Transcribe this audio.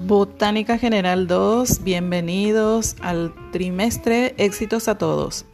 Botánica General 2, bienvenidos al trimestre, éxitos a todos.